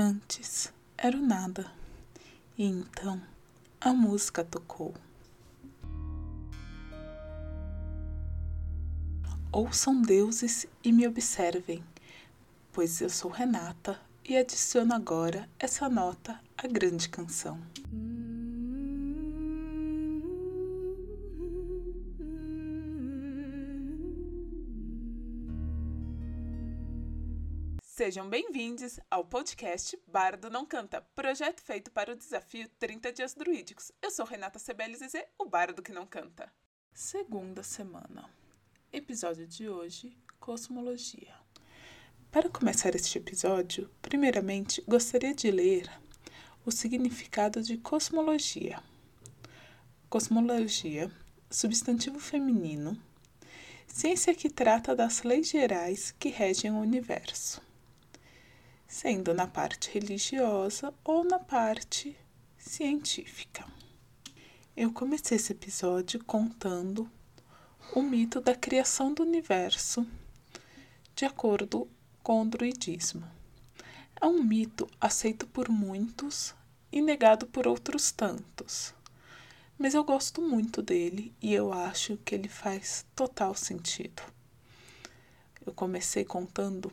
Antes era o nada, e então a música tocou. Ouçam deuses e me observem, pois eu sou Renata e adiciono agora essa nota à grande canção. Sejam bem-vindos ao podcast Bardo Não Canta, projeto feito para o desafio 30 Dias Druídicos. Eu sou Renata Sebelize, o bardo que não canta. Segunda semana. Episódio de hoje: Cosmologia. Para começar este episódio, primeiramente gostaria de ler o significado de cosmologia. Cosmologia, substantivo feminino, ciência que trata das leis gerais que regem o universo sendo na parte religiosa ou na parte científica. Eu comecei esse episódio contando o mito da criação do universo de acordo com o druidismo. É um mito aceito por muitos e negado por outros tantos. Mas eu gosto muito dele e eu acho que ele faz total sentido. Eu comecei contando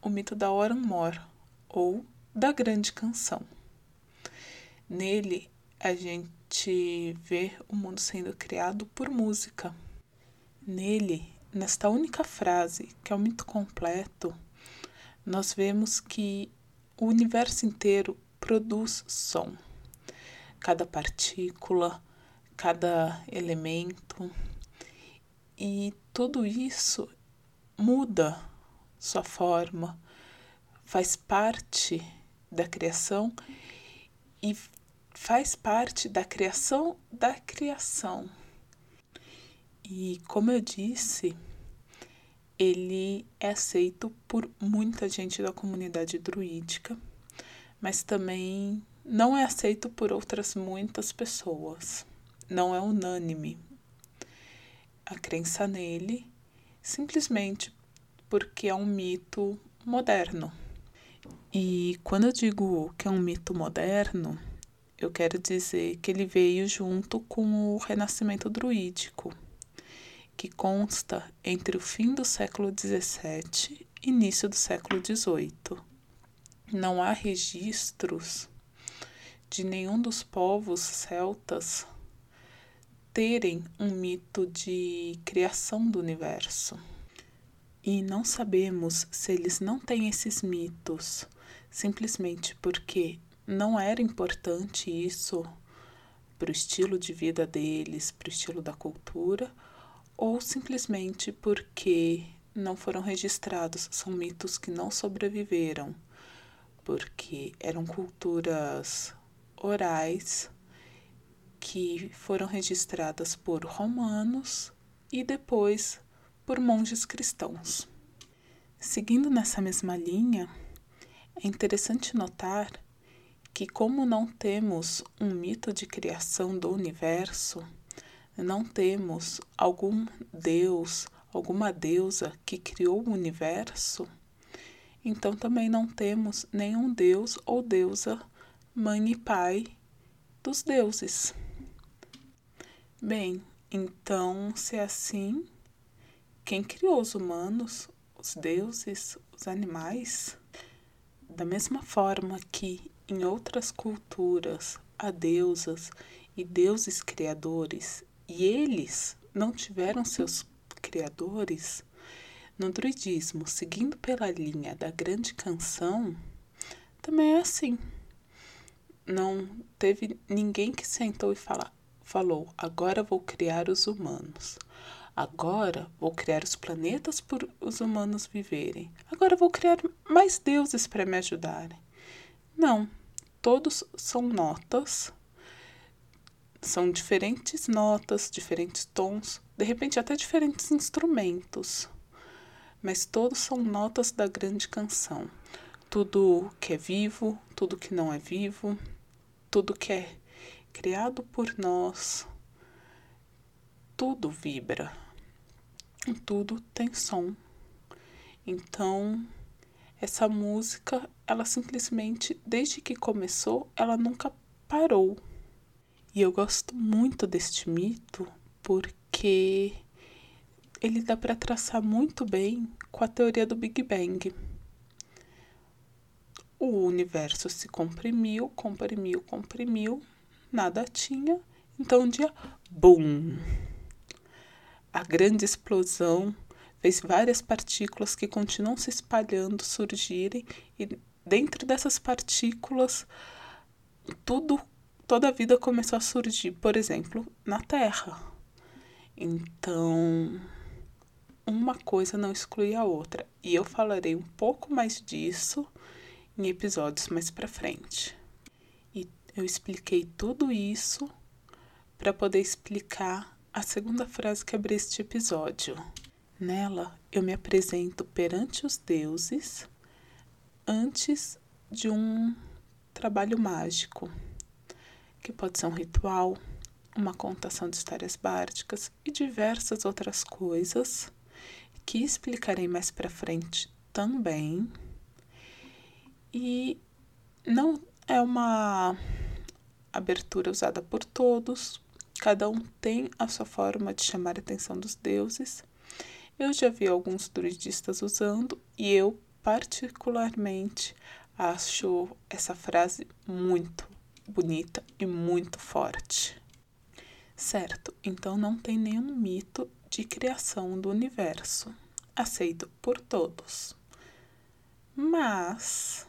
o mito da Oran Mor, ou da Grande Canção. Nele, a gente vê o mundo sendo criado por música. Nele, nesta única frase, que é o mito completo, nós vemos que o universo inteiro produz som. Cada partícula, cada elemento, e tudo isso muda sua forma, faz parte da criação e faz parte da criação da criação. E como eu disse, ele é aceito por muita gente da comunidade druídica, mas também não é aceito por outras muitas pessoas. Não é unânime a crença nele, simplesmente porque é um mito moderno. E quando eu digo que é um mito moderno, eu quero dizer que ele veio junto com o renascimento druídico, que consta entre o fim do século XVII e início do século XVIII. Não há registros de nenhum dos povos celtas terem um mito de criação do universo. E não sabemos se eles não têm esses mitos simplesmente porque não era importante isso para o estilo de vida deles, para o estilo da cultura, ou simplesmente porque não foram registrados, são mitos que não sobreviveram, porque eram culturas orais que foram registradas por romanos e depois por monges cristãos. Seguindo nessa mesma linha, é interessante notar que, como não temos um mito de criação do universo, não temos algum deus, alguma deusa que criou o universo, então também não temos nenhum deus ou deusa, mãe e pai dos deuses. Bem, então, se é assim, quem criou os humanos, os deuses, os animais? Da mesma forma que em outras culturas há deusas e deuses criadores e eles não tiveram seus criadores, no druidismo, seguindo pela linha da grande canção, também é assim. Não teve ninguém que sentou e fala, falou: agora vou criar os humanos. Agora vou criar os planetas para os humanos viverem. Agora vou criar mais deuses para me ajudarem. Não, todos são notas, são diferentes notas, diferentes tons, de repente até diferentes instrumentos, mas todos são notas da grande canção. Tudo que é vivo, tudo que não é vivo, tudo que é criado por nós, tudo vibra tudo tem som. Então, essa música, ela simplesmente, desde que começou, ela nunca parou. E eu gosto muito deste mito porque ele dá para traçar muito bem com a teoria do Big Bang. O universo se comprimiu, comprimiu, comprimiu, nada tinha, então um dia, BUM! A grande explosão fez várias partículas que continuam se espalhando surgirem e dentro dessas partículas tudo toda a vida começou a surgir, por exemplo, na Terra. Então, uma coisa não exclui a outra, e eu falarei um pouco mais disso em episódios mais para frente. E eu expliquei tudo isso para poder explicar a segunda frase que abri este episódio. Nela, eu me apresento perante os deuses antes de um trabalho mágico, que pode ser um ritual, uma contação de histórias bárdicas e diversas outras coisas que explicarei mais para frente também. E não é uma abertura usada por todos, cada um tem a sua forma de chamar a atenção dos deuses eu já vi alguns druidistas usando e eu, particularmente, acho essa frase muito bonita e muito forte. Certo, então não tem nenhum mito de criação do universo, aceito por todos. Mas,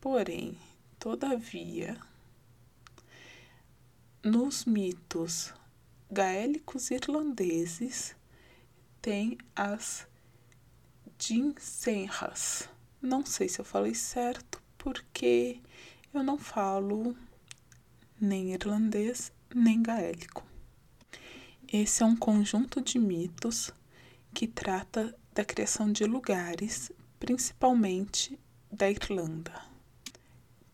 porém, todavia, nos mitos gaélicos irlandeses tem as Dinsenras. Não sei se eu falei certo, porque eu não falo nem irlandês nem gaélico. Esse é um conjunto de mitos que trata da criação de lugares, principalmente da Irlanda.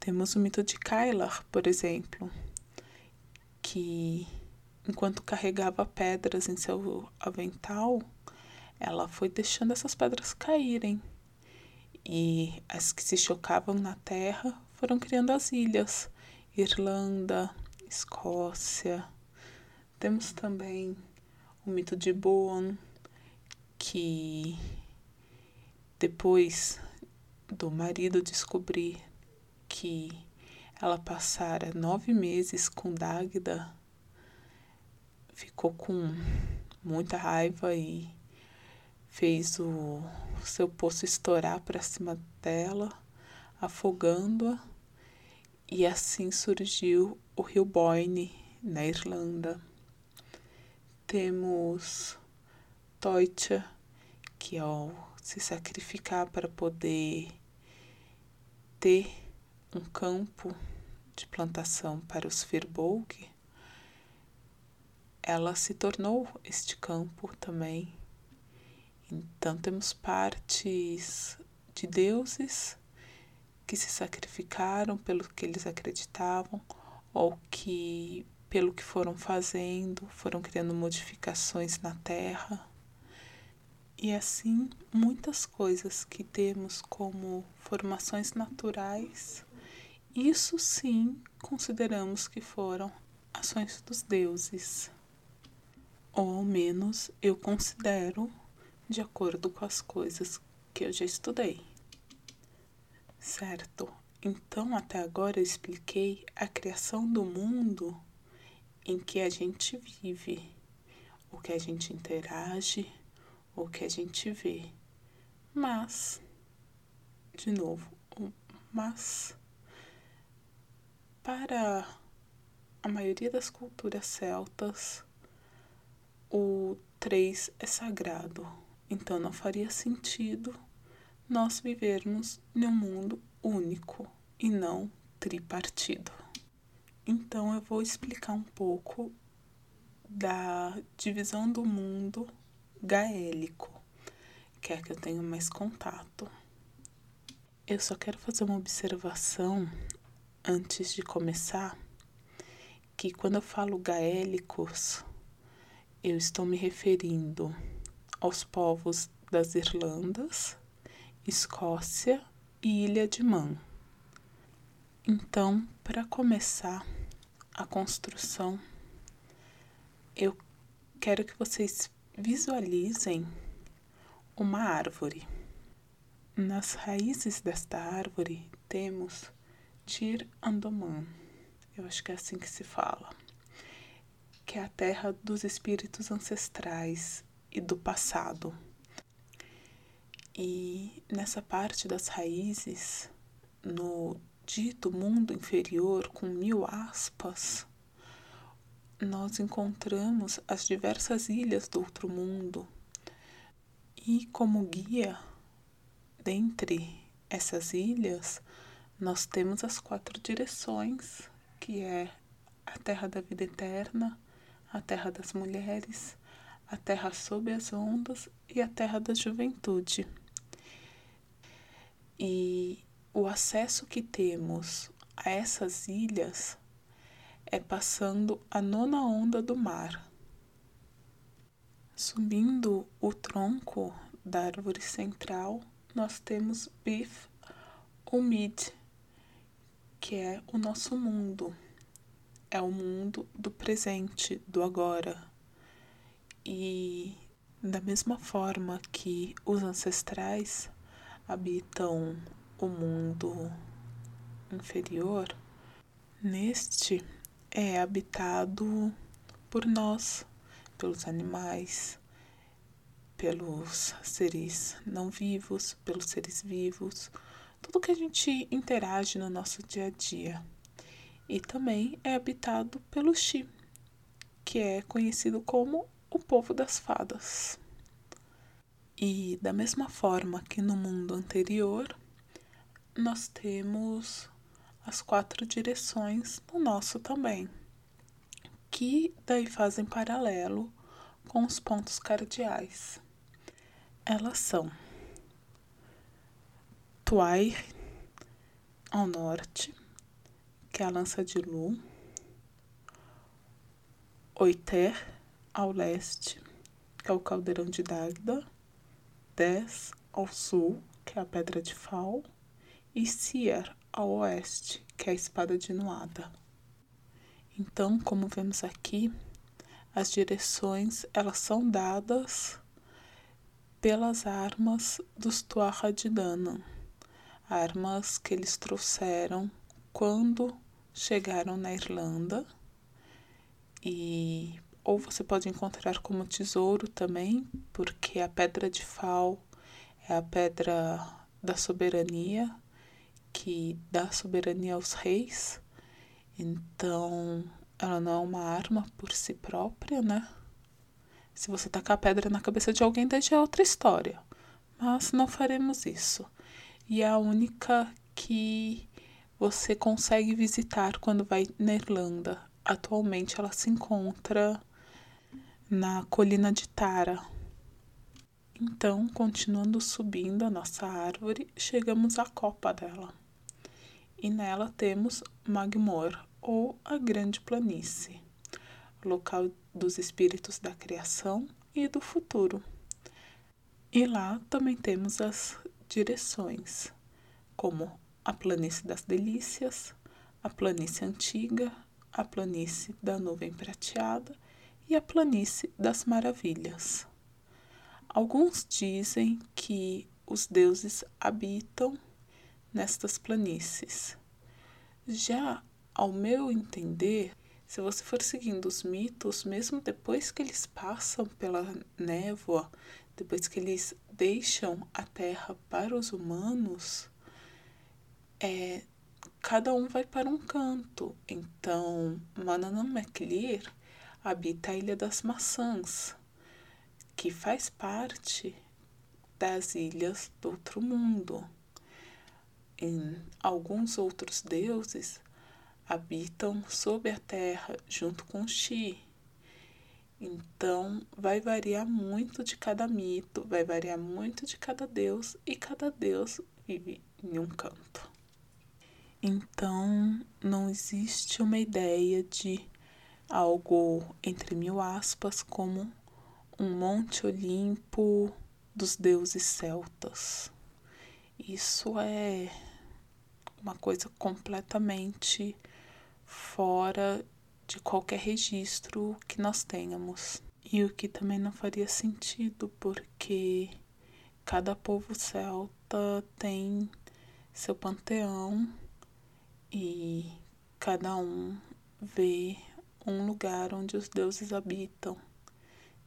Temos o mito de Kailar, por exemplo, que enquanto carregava pedras em seu avental, ela foi deixando essas pedras caírem. E as que se chocavam na terra foram criando as ilhas. Irlanda, Escócia. Temos também o mito de Boan, que depois do marido descobrir que ela passara nove meses com Dagda, ficou com muita raiva e fez o seu poço estourar para cima dela, afogando-a, e assim surgiu o rio Boyne, na Irlanda. Temos Toitja, que ao se sacrificar para poder ter um campo de plantação para os Firbolg, ela se tornou este campo também então temos partes de deuses que se sacrificaram pelo que eles acreditavam ou que pelo que foram fazendo, foram criando modificações na terra. E assim, muitas coisas que temos como formações naturais, isso sim consideramos que foram ações dos deuses. Ou ao menos eu considero de acordo com as coisas que eu já estudei. Certo? Então, até agora eu expliquei a criação do mundo em que a gente vive, o que a gente interage, o que a gente vê. Mas, de novo, mas para a maioria das culturas celtas, o 3 é sagrado. Então não faria sentido nós vivermos em um mundo único e não tripartido. Então eu vou explicar um pouco da divisão do mundo gaélico, que é a que eu tenho mais contato. Eu só quero fazer uma observação antes de começar, que quando eu falo gaélicos, eu estou me referindo aos povos das Irlandas, Escócia, e Ilha de Man. Então, para começar a construção, eu quero que vocês visualizem uma árvore. Nas raízes desta árvore temos Tir Andoman, eu acho que é assim que se fala, que é a terra dos espíritos ancestrais e do passado. E nessa parte das raízes, no dito mundo inferior, com mil aspas, nós encontramos as diversas ilhas do outro mundo. E como guia, dentre essas ilhas, nós temos as quatro direções, que é a terra da vida eterna, a terra das mulheres, a terra sob as ondas e a terra da juventude. E o acesso que temos a essas ilhas é passando a nona onda do mar. Subindo o tronco da árvore central, nós temos Bif Umid, que é o nosso mundo. É o mundo do presente, do agora. E da mesma forma que os ancestrais habitam o mundo inferior, neste é habitado por nós, pelos animais, pelos seres não vivos, pelos seres vivos, tudo que a gente interage no nosso dia a dia. E também é habitado pelo Xi, que é conhecido como o povo das fadas. E da mesma forma que no mundo anterior, nós temos as quatro direções no nosso também, que daí fazem paralelo com os pontos cardeais. Elas são Tuair ao norte, que é a lança de Lu, Oiter ao leste, que é o caldeirão de Dagda, 10 ao sul, que é a Pedra de Fal, e Sier ao oeste, que é a Espada de Nuada. Então, como vemos aqui, as direções elas são dadas pelas armas dos Tuatha de Danann, armas que eles trouxeram quando chegaram na Irlanda e ou você pode encontrar como tesouro também, porque a pedra de Fal é a pedra da soberania, que dá soberania aos reis. Então, ela não é uma arma por si própria, né? Se você tacar a pedra na cabeça de alguém, daí já é outra história. Mas não faremos isso. E é a única que você consegue visitar quando vai na Irlanda. Atualmente ela se encontra na colina de Tara. Então, continuando subindo a nossa árvore, chegamos à copa dela. E nela temos Magmor, ou a Grande Planície, local dos espíritos da criação e do futuro. E lá também temos as direções, como a Planície das Delícias, a Planície Antiga, a Planície da Nuvem Prateada e a planície das maravilhas. Alguns dizem que os deuses habitam nestas planícies. Já ao meu entender, se você for seguindo os mitos, mesmo depois que eles passam pela névoa, depois que eles deixam a terra para os humanos, é, cada um vai para um canto. Então, MacLear habita a Ilha das Maçãs, que faz parte das ilhas do outro mundo. Alguns outros deuses habitam sob a terra junto com Xi. Então, vai variar muito de cada mito, vai variar muito de cada deus e cada deus vive em um canto. Então, não existe uma ideia de algo entre mil aspas como um monte olimpo dos deuses celtas. Isso é uma coisa completamente fora de qualquer registro que nós tenhamos. E o que também não faria sentido, porque cada povo celta tem seu panteão e cada um vê um lugar onde os deuses habitam.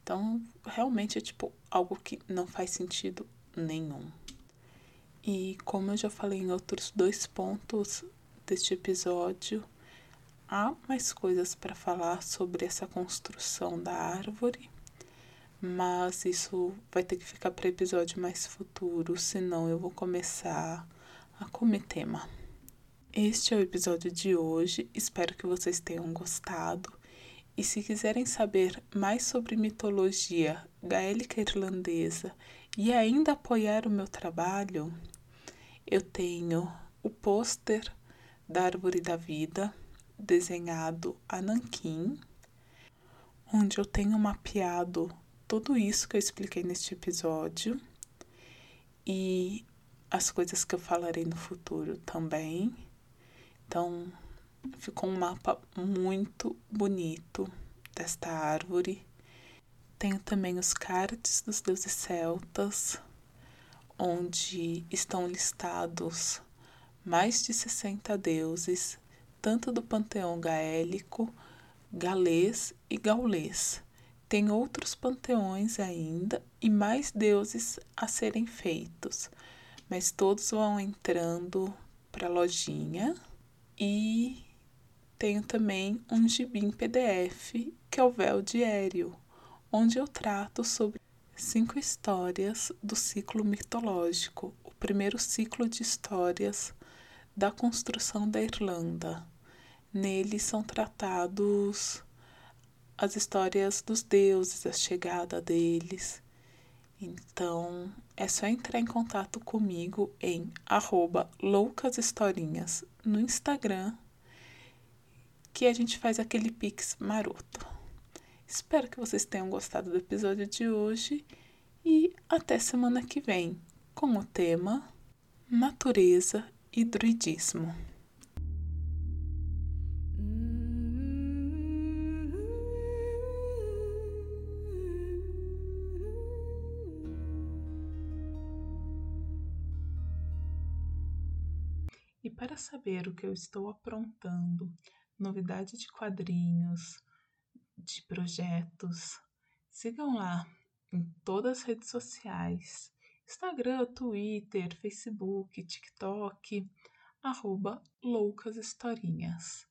Então, realmente é tipo algo que não faz sentido nenhum. E como eu já falei em outros dois pontos deste episódio, há mais coisas para falar sobre essa construção da árvore, mas isso vai ter que ficar para episódio mais futuro, senão eu vou começar a comer tema. Este é o episódio de hoje, espero que vocês tenham gostado. E se quiserem saber mais sobre mitologia gaélica irlandesa e ainda apoiar o meu trabalho, eu tenho o pôster da Árvore da Vida, desenhado a nanquim, onde eu tenho mapeado tudo isso que eu expliquei neste episódio e as coisas que eu falarei no futuro também. Então, ficou um mapa muito bonito desta árvore. Tenho também os cards dos deuses celtas, onde estão listados mais de 60 deuses, tanto do panteão gaélico, galês e gaulês. Tem outros panteões ainda e mais deuses a serem feitos, mas todos vão entrando para a lojinha e tenho também um gibi em PDF, que é o Véu Diário, onde eu trato sobre cinco histórias do ciclo mitológico, o primeiro ciclo de histórias da construção da Irlanda. Nele são tratados as histórias dos deuses, a chegada deles. Então, é só entrar em contato comigo em loucashistorinhas no Instagram que a gente faz aquele pix maroto. Espero que vocês tenham gostado do episódio de hoje e até semana que vem com o tema Natureza e Druidismo. Para saber o que eu estou aprontando novidade de quadrinhos, de projetos. Sigam lá em todas as redes sociais: Instagram, Twitter, Facebook, TikTok, arroba Loucas Historinhas.